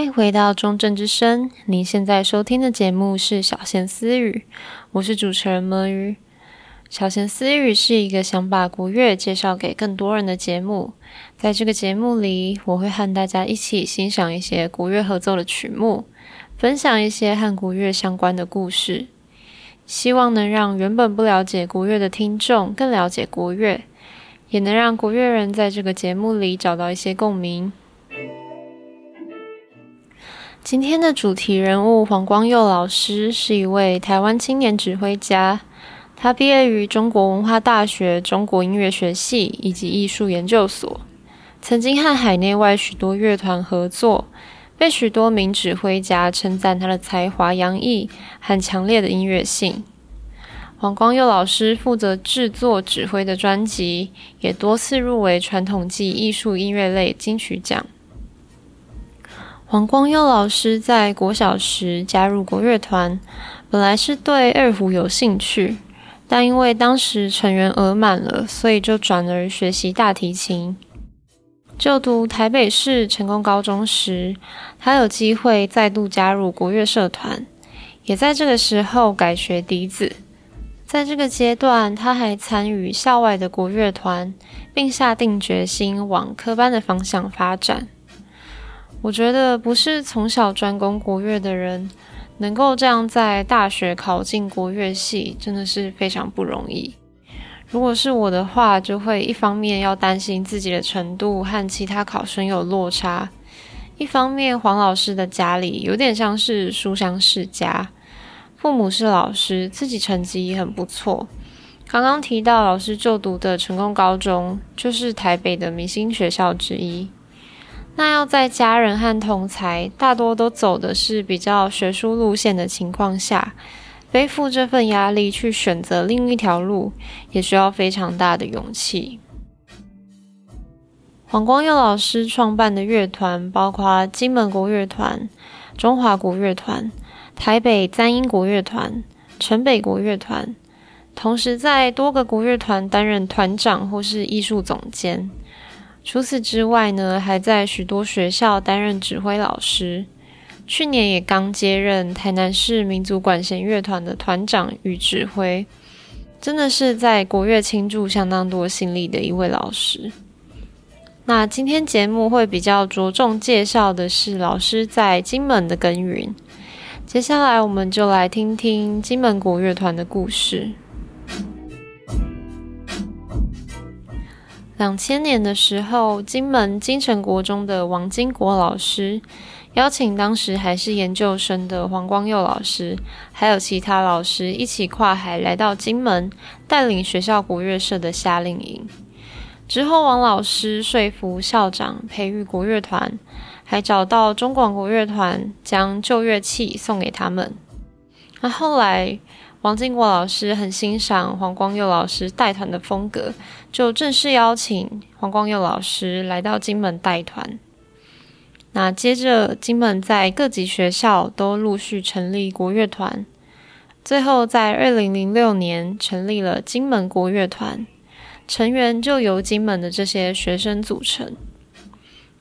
欢迎回到中正之声，您现在收听的节目是小弦思语，我是主持人魔鱼。小弦思语是一个想把国乐介绍给更多人的节目，在这个节目里，我会和大家一起欣赏一些国乐合奏的曲目，分享一些和国乐相关的故事，希望能让原本不了解国乐的听众更了解国乐，也能让国乐人在这个节目里找到一些共鸣。今天的主题人物黄光佑老师是一位台湾青年指挥家。他毕业于中国文化大学中国音乐学系以及艺术研究所，曾经和海内外许多乐团合作，被许多名指挥家称赞他的才华洋溢和强烈的音乐性。黄光佑老师负责制作指挥的专辑，也多次入围传统暨艺术音乐类金曲奖。黄光佑老师在国小时加入国乐团，本来是对二胡有兴趣。但因为当时成员额满了，所以就转而学习大提琴。就读台北市成功高中时，他有机会再度加入国乐社团，也在这个时候改学笛子。在这个阶段，他还参与校外的国乐团，并下定决心往科班的方向发展。我觉得不是从小专攻国乐的人，能够这样在大学考进国乐系，真的是非常不容易。如果是我的话，就会一方面要担心自己的程度和其他考生有落差，一方面黄老师的家里有点像是书香世家，父母是老师，自己成绩也很不错。刚刚提到老师就读的成功高中，就是台北的明星学校之一。那要在家人和同侪大多都走的是比较学术路线的情况下，背负这份压力去选择另一条路，也需要非常大的勇气。黄光佑老师创办的乐团包括金门国乐团、中华国乐团、台北簪音国乐团、城北国乐团，同时在多个国乐团担任团长或是艺术总监。除此之外呢，还在许多学校担任指挥老师。去年也刚接任台南市民族管弦乐团的团长与指挥，真的是在国乐倾注相当多心力的一位老师。那今天节目会比较着重介绍的是老师在金门的耕耘。接下来我们就来听听金门国乐团的故事。两千年的时候，金门金城国中的王金国老师邀请当时还是研究生的黄光佑老师，还有其他老师一起跨海来到金门，带领学校国乐社的夏令营。之后，王老师说服校长培育国乐团，还找到中广国乐团将旧乐器送给他们。那后来，王金国老师很欣赏黄光佑老师带团的风格，就正式邀请黄光佑老师来到金门带团。那接着，金门在各级学校都陆续成立国乐团，最后在二零零六年成立了金门国乐团，成员就由金门的这些学生组成。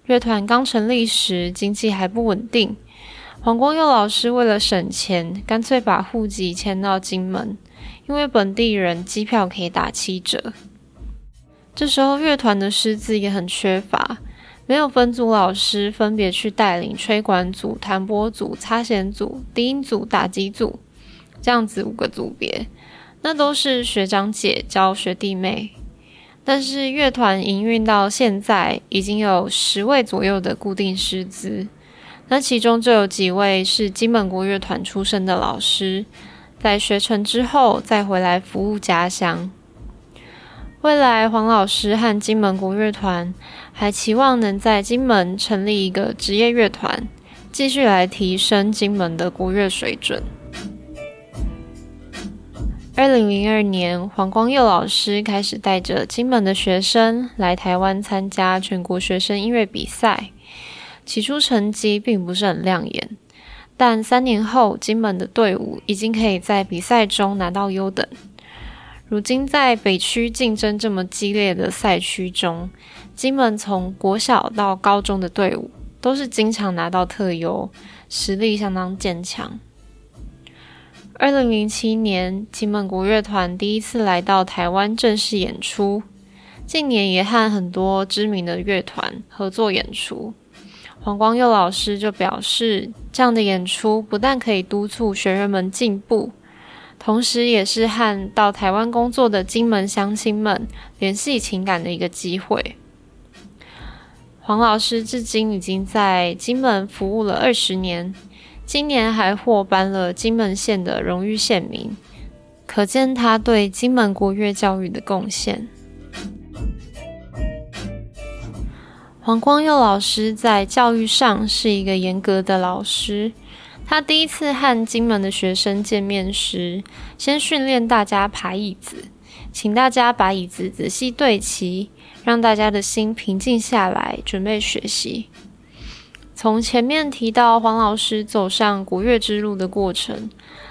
乐团刚成立时，经济还不稳定。黄光佑老师为了省钱，干脆把户籍迁到金门，因为本地人机票可以打七折。这时候乐团的师资也很缺乏，没有分组老师分别去带领吹管组、弹拨组、擦弦组、低音组、打击组，这样子五个组别，那都是学长姐教学弟妹。但是乐团营运到现在，已经有十位左右的固定师资。那其中就有几位是金门国乐团出身的老师，在学成之后再回来服务家乡。未来黄老师和金门国乐团还期望能在金门成立一个职业乐团，继续来提升金门的国乐水准。二零零二年，黄光佑老师开始带着金门的学生来台湾参加全国学生音乐比赛。起初成绩并不是很亮眼，但三年后，金门的队伍已经可以在比赛中拿到优等。如今，在北区竞争这么激烈的赛区中，金门从国小到高中的队伍都是经常拿到特优，实力相当坚强。二零零七年，金门国乐团第一次来到台湾正式演出，近年也和很多知名的乐团合作演出。黄光佑老师就表示，这样的演出不但可以督促学员们进步，同时也是和到台湾工作的金门乡亲们联系情感的一个机会。黄老师至今已经在金门服务了二十年。今年还获颁了金门县的荣誉县民，可见他对金门国乐教育的贡献。黄光佑老师在教育上是一个严格的老师。他第一次和金门的学生见面时，先训练大家排椅子，请大家把椅子仔细对齐，让大家的心平静下来，准备学习。从前面提到黄老师走上国乐之路的过程，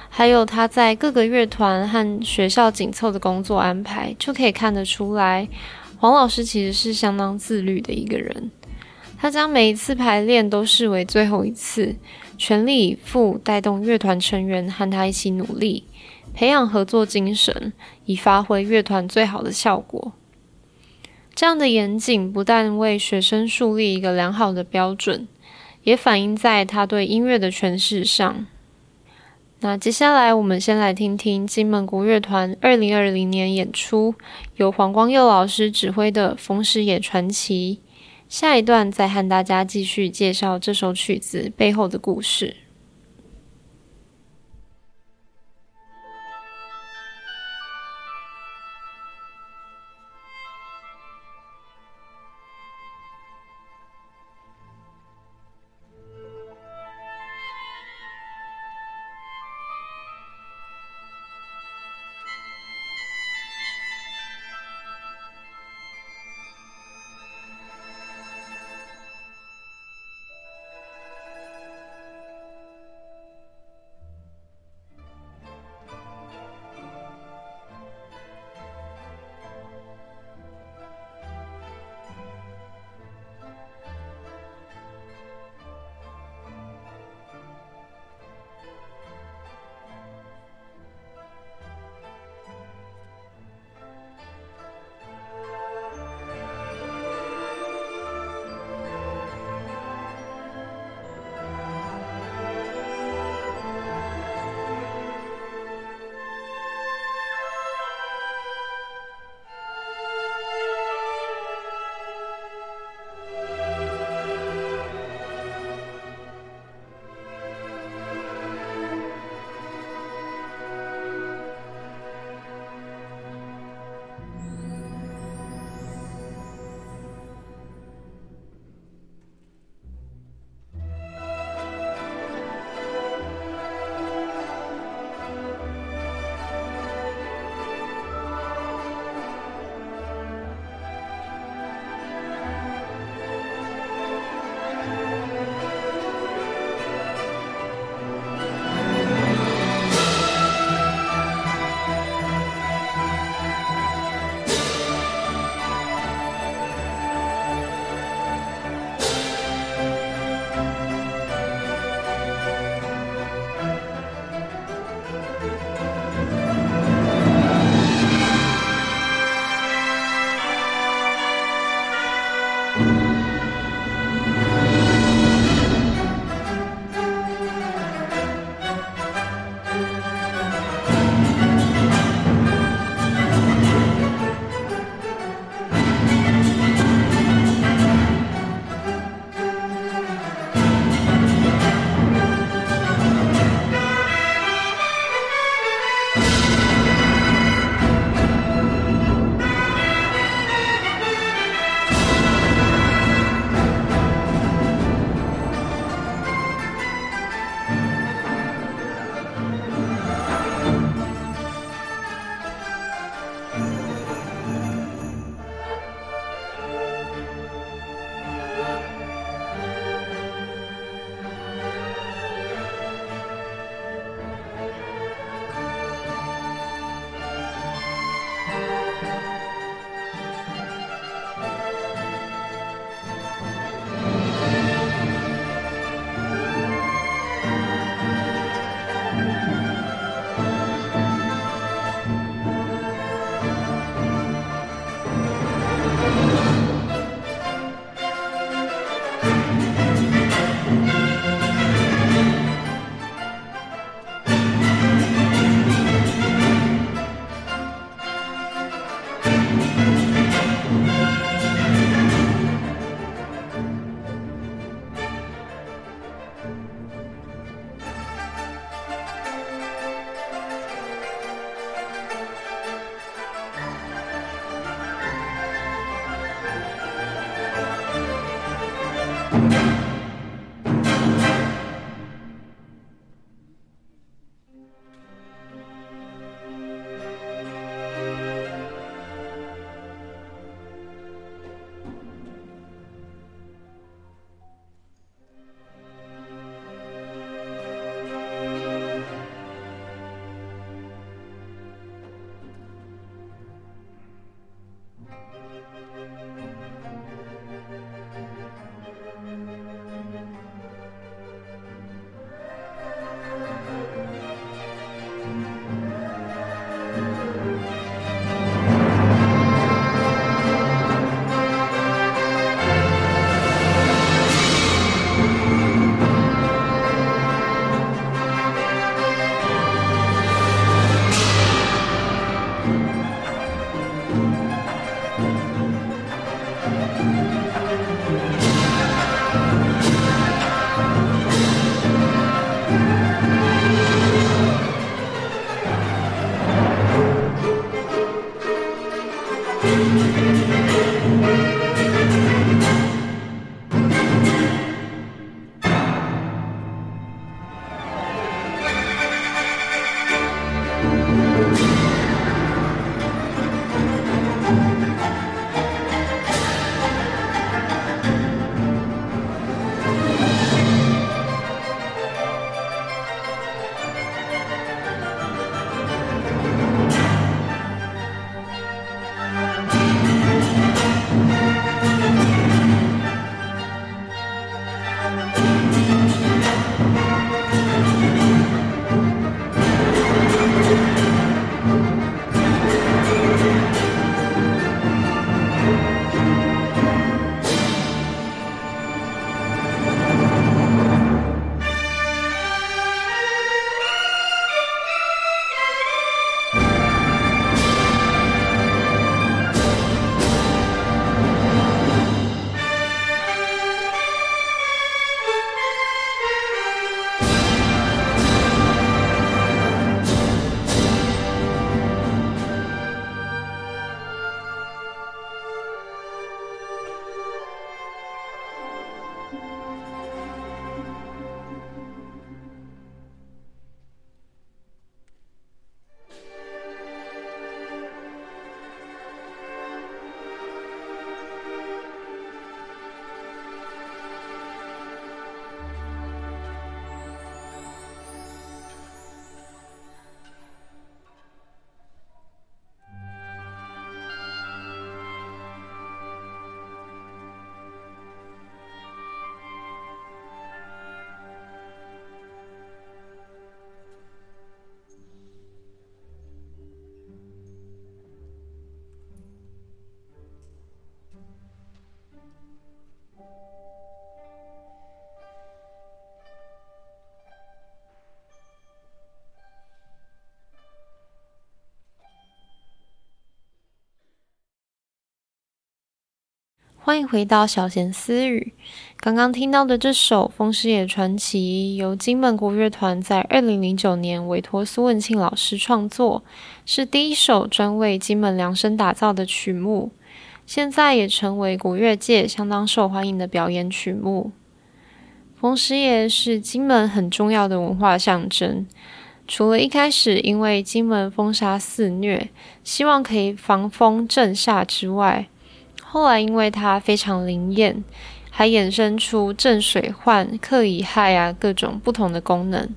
还有他在各个乐团和学校紧凑的工作安排，就可以看得出来，黄老师其实是相当自律的一个人。他将每一次排练都视为最后一次，全力以赴带动乐团成员和他一起努力，培养合作精神，以发挥乐团最好的效果。这样的严谨不但为学生树立一个良好的标准。也反映在他对音乐的诠释上。那接下来，我们先来听听金门国乐团二零二零年演出，由黄光佑老师指挥的《风狮爷传奇》。下一段再和大家继续介绍这首曲子背后的故事。欢迎回到小弦私语。刚刚听到的这首《风师爷传奇》，由金门国乐团在二零零九年委托苏文庆老师创作，是第一首专为金门量身打造的曲目，现在也成为国乐界相当受欢迎的表演曲目。风师爷是金门很重要的文化象征。除了一开始因为金门风沙肆虐，希望可以防风镇煞之外，后来因为它非常灵验，还衍生出镇水患、克乙害啊各种不同的功能，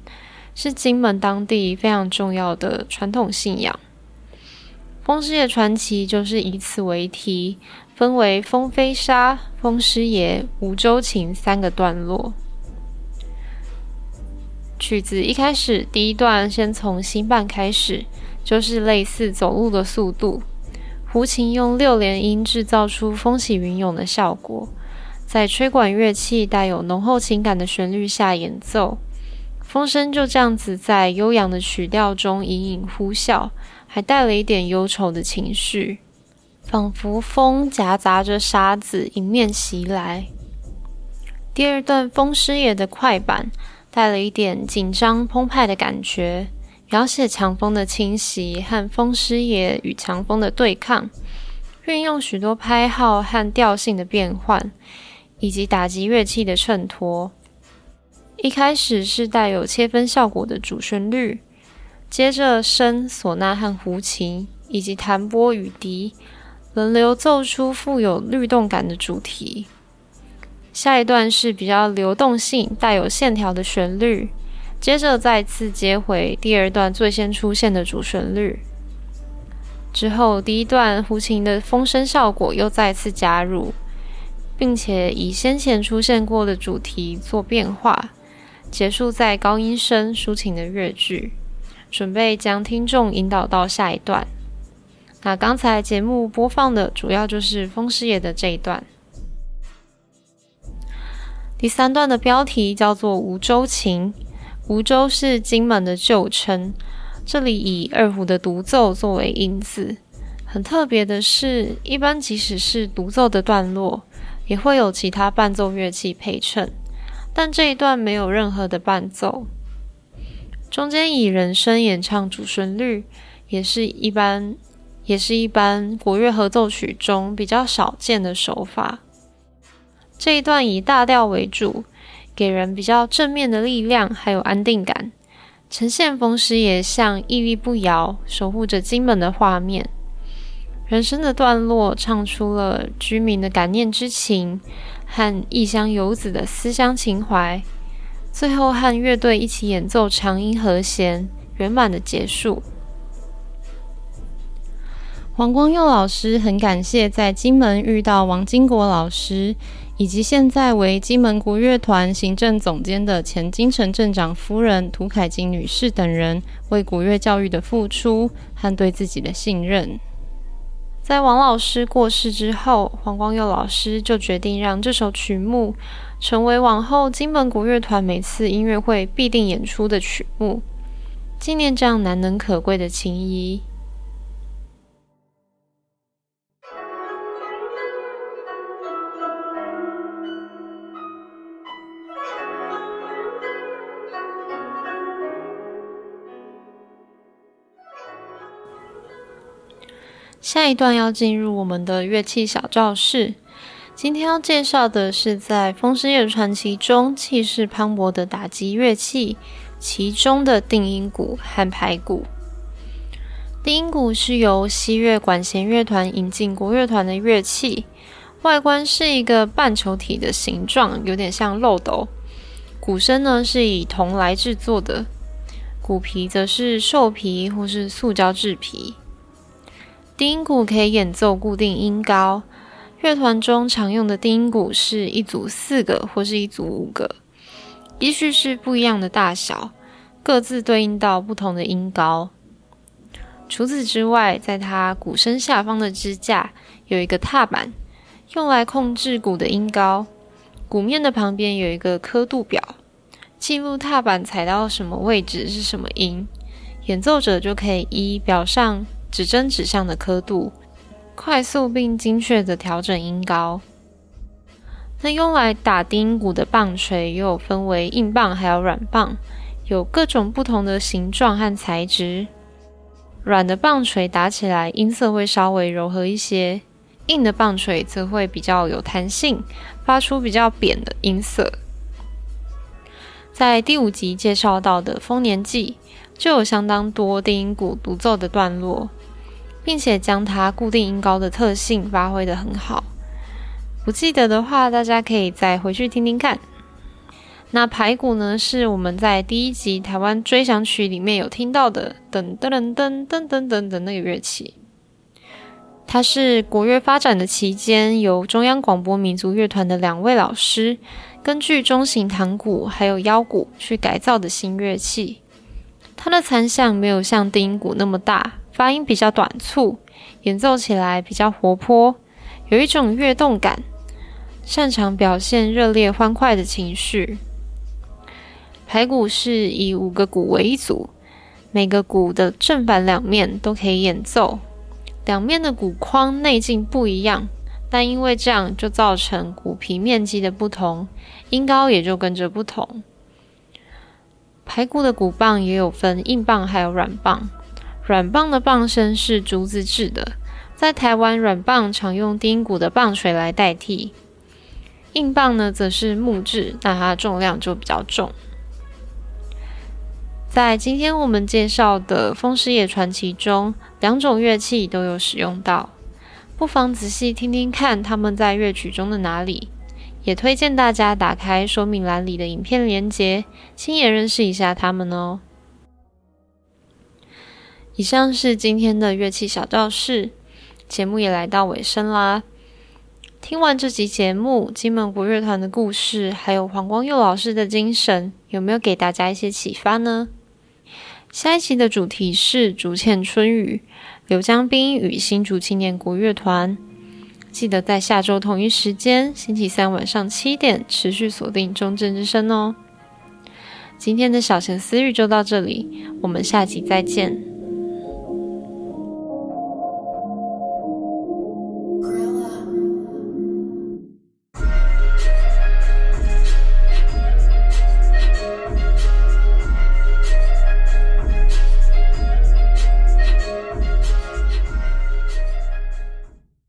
是金门当地非常重要的传统信仰。风师爷传奇就是以此为题，分为风飞沙、风师爷、无州情三个段落。曲子一开始，第一段先从新半开始，就是类似走路的速度。胡琴用六连音制造出风起云涌的效果，在吹管乐器带有浓厚情感的旋律下演奏，风声就这样子在悠扬的曲调中隐隐呼啸，还带了一点忧愁的情绪，仿佛风夹杂着沙子迎面袭来。第二段风师爷的快板。带了一点紧张澎湃的感觉，描写强风的侵袭和风狮爷与强风的对抗，运用许多拍号和调性的变换，以及打击乐器的衬托。一开始是带有切分效果的主旋律，接着笙、唢呐和胡琴以及弹拨与笛轮流奏出富有律动感的主题。下一段是比较流动性、带有线条的旋律，接着再次接回第二段最先出现的主旋律。之后，第一段胡琴的风声效果又再次加入，并且以先前出现过的主题做变化，结束在高音声抒情的乐句，准备将听众引导到下一段。那刚才节目播放的主要就是风师爷的这一段。第三段的标题叫做《梧州情》，梧州是金门的旧称，这里以二胡的独奏作为音字。很特别的是，一般即使是独奏的段落，也会有其他伴奏乐器配衬，但这一段没有任何的伴奏，中间以人声演唱主旋律，也是一般，也是一般国乐合奏曲中比较少见的手法。这一段以大调为主，给人比较正面的力量，还有安定感，呈现风狮爷像屹立不摇，守护着金门的画面。人生的段落唱出了居民的感念之情和异乡游子的思乡情怀，最后和乐队一起演奏长音和弦，圆满的结束。黄光佑老师很感谢在金门遇到王金国老师。以及现在为金门国乐团行政总监的前金城镇长夫人涂凯金女士等人为国乐教育的付出和对自己的信任。在王老师过世之后，黄光佑老师就决定让这首曲目成为往后金门国乐团每次音乐会必定演出的曲目，纪念这样难能可贵的情谊。下一段要进入我们的乐器小教室。今天要介绍的是在《风狮爷传奇》中气势磅礴的打击乐器，其中的定音鼓和排鼓。定音鼓是由西乐管弦乐团引进国乐团的乐器，外观是一个半球体的形状，有点像漏斗。鼓身呢是以铜来制作的，鼓皮则是兽皮或是塑胶制皮。低音鼓可以演奏固定音高，乐团中常用的低音鼓是一组四个或是一组五个，依序是不一样的大小，各自对应到不同的音高。除此之外，在它鼓身下方的支架有一个踏板，用来控制鼓的音高。鼓面的旁边有一个刻度表，记录踏板踩到什么位置是什么音，演奏者就可以依表上。指针指向的刻度，快速并精确地调整音高。那用来打低音鼓的棒槌又分为硬棒还有软棒，有各种不同的形状和材质。软的棒槌打起来音色会稍微柔和一些，硬的棒槌则会比较有弹性，发出比较扁的音色。在第五集介绍到的《丰年祭》，就有相当多低音鼓独奏的段落，并且将它固定音高的特性发挥得很好。不记得的话，大家可以再回去听听看。那排鼓呢，是我们在第一集《台湾追想曲》里面有听到的，噔噔噔噔噔噔噔的那个乐器。它是国乐发展的期间，由中央广播民族乐团的两位老师，根据中型堂鼓还有腰鼓去改造的新乐器。它的残响没有像低音鼓那么大，发音比较短促，演奏起来比较活泼，有一种跃动感。擅长表现热烈欢快的情绪。排骨是以五个鼓为一组，每个鼓的正反两面都可以演奏。两面的鼓框内径不一样，但因为这样就造成鼓皮面积的不同，音高也就跟着不同。排骨的鼓棒也有分硬棒还有软棒，软棒的棒身是竹子制的，在台湾软棒常用低音鼓的棒槌来代替。硬棒呢，则是木质，那它的重量就比较重。在今天我们介绍的《疯狮爷传奇》中，两种乐器都有使用到，不妨仔细听听看他们在乐曲中的哪里。也推荐大家打开说明栏里的影片连接，亲眼认识一下他们哦。以上是今天的乐器小教室，节目也来到尾声啦。听完这集节目，金门国乐团的故事，还有黄光佑老师的精神，有没有给大家一些启发呢？下一期的主题是竹堑春雨，刘江滨与新竹青年国乐团。记得在下周同一时间，星期三晚上七点，持续锁定中正之声哦。今天的小闲思语就到这里，我们下集再见。